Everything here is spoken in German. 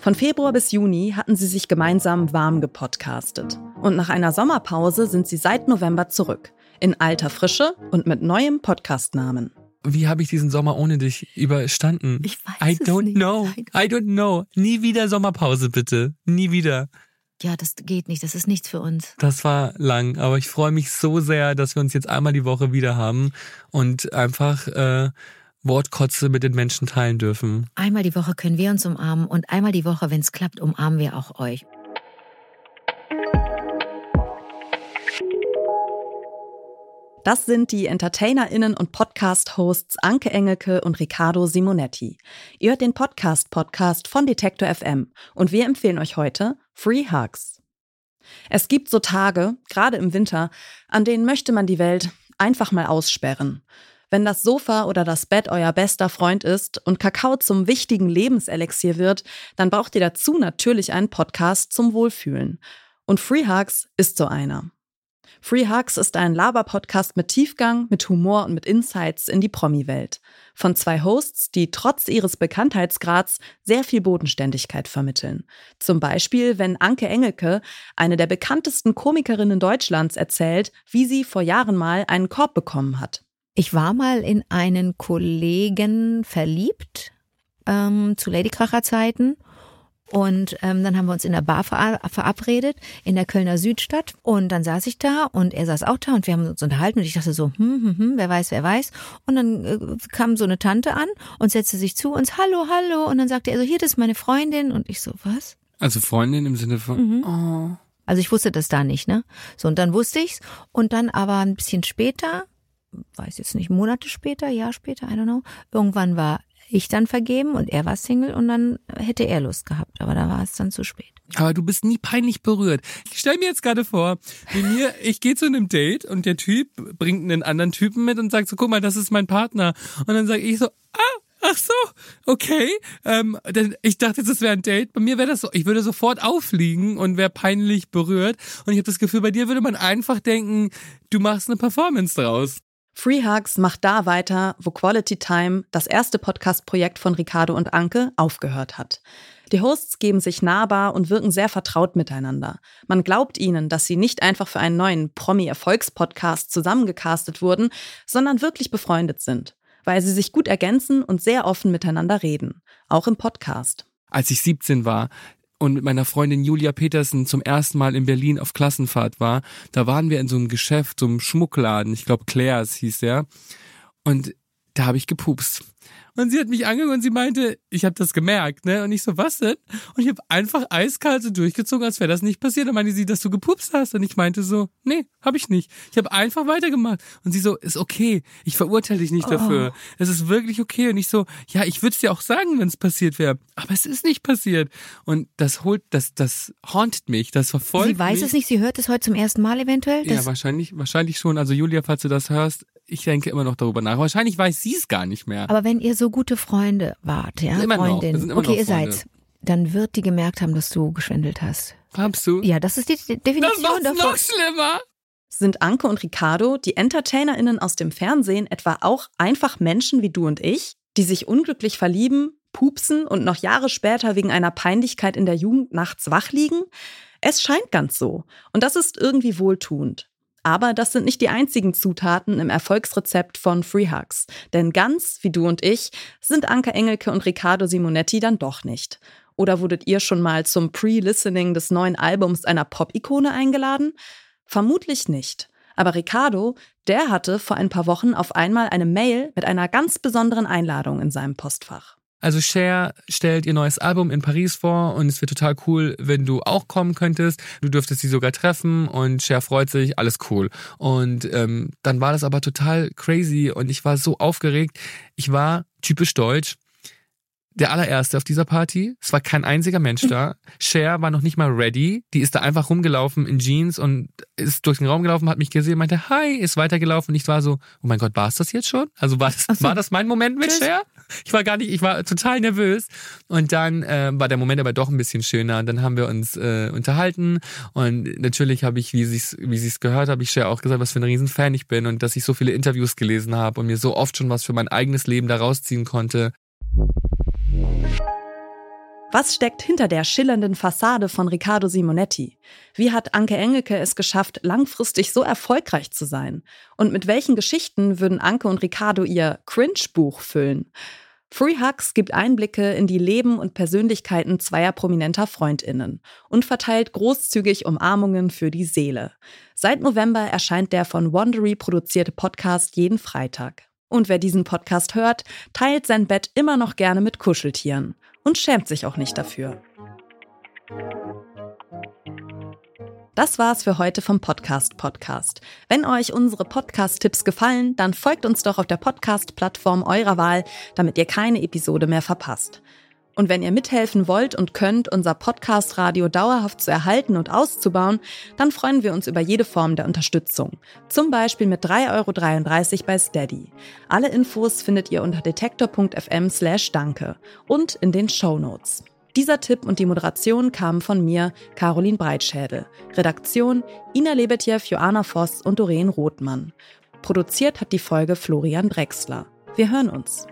Von Februar bis Juni hatten sie sich gemeinsam warm gepodcastet. Und nach einer Sommerpause sind sie seit November zurück. In alter Frische und mit neuem Podcastnamen. Wie habe ich diesen Sommer ohne dich überstanden? Ich weiß I es don't nicht. know. I don't know. Nie wieder Sommerpause, bitte. Nie wieder. Ja, das geht nicht. Das ist nichts für uns. Das war lang, aber ich freue mich so sehr, dass wir uns jetzt einmal die Woche wieder haben und einfach äh, Wortkotze mit den Menschen teilen dürfen. Einmal die Woche können wir uns umarmen und einmal die Woche, wenn es klappt, umarmen wir auch euch. Das sind die EntertainerInnen und Podcast-Hosts Anke Engelke und Riccardo Simonetti. Ihr hört den Podcast-Podcast von Detektor FM und wir empfehlen euch heute Free Hugs. Es gibt so Tage, gerade im Winter, an denen möchte man die Welt einfach mal aussperren. Wenn das Sofa oder das Bett euer bester Freund ist und Kakao zum wichtigen Lebenselixier wird, dann braucht ihr dazu natürlich einen Podcast zum Wohlfühlen. Und Free Hugs ist so einer. Free Hugs ist ein Laber-Podcast mit Tiefgang, mit Humor und mit Insights in die Promi-Welt. Von zwei Hosts, die trotz ihres Bekanntheitsgrads sehr viel Bodenständigkeit vermitteln. Zum Beispiel, wenn Anke Engelke, eine der bekanntesten Komikerinnen Deutschlands, erzählt, wie sie vor Jahren mal einen Korb bekommen hat. Ich war mal in einen Kollegen verliebt ähm, zu Ladykracher Zeiten. Und ähm, dann haben wir uns in der Bar ver verabredet, in der Kölner Südstadt. Und dann saß ich da und er saß auch da und wir haben uns unterhalten und ich dachte so, hm, hm, hm, wer weiß, wer weiß. Und dann äh, kam so eine Tante an und setzte sich zu uns, hallo, hallo. Und dann sagte er so, hier, das ist meine Freundin. Und ich so, was? Also Freundin im Sinne von, oh. Also ich wusste das da nicht, ne? So, und dann wusste ich's. Und dann aber ein bisschen später, weiß jetzt nicht, Monate später, Jahr später, I don't know, irgendwann war ich dann vergeben und er war Single und dann hätte er Lust gehabt, aber da war es dann zu spät. Aber du bist nie peinlich berührt. Ich stell mir jetzt gerade vor, wie mir, ich gehe zu einem Date und der Typ bringt einen anderen Typen mit und sagt so, guck mal, das ist mein Partner. Und dann sage ich so, ah, ach so, okay. Ähm, denn ich dachte, das wäre ein Date. Bei mir wäre das so, ich würde sofort aufliegen und wäre peinlich berührt. Und ich habe das Gefühl, bei dir würde man einfach denken, du machst eine Performance draus. Free Hugs macht da weiter, wo Quality Time, das erste Podcast-Projekt von Ricardo und Anke, aufgehört hat. Die Hosts geben sich nahbar und wirken sehr vertraut miteinander. Man glaubt ihnen, dass sie nicht einfach für einen neuen Promi-Erfolgspodcast zusammengecastet wurden, sondern wirklich befreundet sind, weil sie sich gut ergänzen und sehr offen miteinander reden, auch im Podcast. Als ich 17 war, und mit meiner Freundin Julia Petersen zum ersten Mal in Berlin auf Klassenfahrt war, da waren wir in so einem Geschäft, so einem Schmuckladen, ich glaube Claire's hieß der. Und da habe ich gepupst. Und sie hat mich angeguckt und sie meinte, ich habe das gemerkt, ne? Und ich so, was denn? Und ich habe einfach eiskalt so durchgezogen, als wäre das nicht passiert. Und meinte sie, dass du gepupst hast. Und ich meinte so, nee, habe ich nicht. Ich habe einfach weitergemacht. Und sie so, ist okay. Ich verurteile dich nicht dafür. Es ist wirklich okay. Und ich so, ja, ich würde es dir auch sagen, wenn es passiert wäre. Aber es ist nicht passiert. Und das holt, das, das hauntet mich. Das verfolgt sie weiß mich. es nicht, sie hört es heute zum ersten Mal eventuell. Ja, wahrscheinlich, wahrscheinlich schon. Also Julia, falls du das hörst, ich denke immer noch darüber nach. Wahrscheinlich weiß sie es gar nicht mehr. aber wenn ihr so gute Freunde wart, ja, Immer noch. Freundin, Wir sind immer okay, noch ihr seid, dann wird die gemerkt haben, dass du geschwindelt hast. Habst du? Ja, das ist die De- das Definition macht's davon. noch schlimmer. Sind Anke und Ricardo, die EntertainerInnen aus dem Fernsehen, etwa auch einfach Menschen wie du und ich, die sich unglücklich verlieben, pupsen und noch Jahre später wegen einer Peinlichkeit in der Jugend nachts wach liegen? Es scheint ganz so. Und das ist irgendwie wohltuend. Aber das sind nicht die einzigen Zutaten im Erfolgsrezept von Free Hugs. Denn ganz wie du und ich sind Anke Engelke und Riccardo Simonetti dann doch nicht. Oder wurdet ihr schon mal zum Pre-Listening des neuen Albums einer Pop-Ikone eingeladen? Vermutlich nicht. Aber Ricardo, der hatte vor ein paar Wochen auf einmal eine Mail mit einer ganz besonderen Einladung in seinem Postfach. Also Cher stellt ihr neues Album in Paris vor und es wird total cool, wenn du auch kommen könntest. Du dürftest sie sogar treffen und Cher freut sich, alles cool. Und ähm, dann war das aber total crazy und ich war so aufgeregt. Ich war typisch deutsch. Der allererste auf dieser Party. Es war kein einziger Mensch da. Cher war noch nicht mal ready. Die ist da einfach rumgelaufen in Jeans und ist durch den Raum gelaufen, hat mich gesehen, meinte Hi, ist weitergelaufen. Und ich war so, oh mein Gott, war es das jetzt schon? Also war das, so. war das mein Moment mit. Cher? Ich war gar nicht, ich war total nervös. Und dann äh, war der Moment aber doch ein bisschen schöner. Und dann haben wir uns äh, unterhalten. Und natürlich habe ich, wie sie es wie sie's gehört, habe ich Cher auch gesagt, was für ein Riesenfan ich bin und dass ich so viele Interviews gelesen habe und mir so oft schon was für mein eigenes Leben da rausziehen konnte. Was steckt hinter der schillernden Fassade von Riccardo Simonetti? Wie hat Anke Engelke es geschafft, langfristig so erfolgreich zu sein? Und mit welchen Geschichten würden Anke und Riccardo ihr Cringe-Buch füllen? Free Hugs gibt Einblicke in die Leben und Persönlichkeiten zweier prominenter Freundinnen und verteilt großzügig Umarmungen für die Seele. Seit November erscheint der von Wandery produzierte Podcast jeden Freitag. Und wer diesen Podcast hört, teilt sein Bett immer noch gerne mit Kuscheltieren und schämt sich auch nicht dafür. Das war's für heute vom Podcast Podcast. Wenn euch unsere Podcast-Tipps gefallen, dann folgt uns doch auf der Podcast-Plattform eurer Wahl, damit ihr keine Episode mehr verpasst. Und wenn ihr mithelfen wollt und könnt, unser Podcast-Radio dauerhaft zu erhalten und auszubauen, dann freuen wir uns über jede Form der Unterstützung. Zum Beispiel mit 3,33 Euro bei Steady. Alle Infos findet ihr unter detektor.fm slash danke und in den Show Notes. Dieser Tipp und die Moderation kamen von mir, Caroline Breitschädel. Redaktion Ina Lebetjew, Joanna Voss und Doreen Rothmann. Produziert hat die Folge Florian Drexler. Wir hören uns.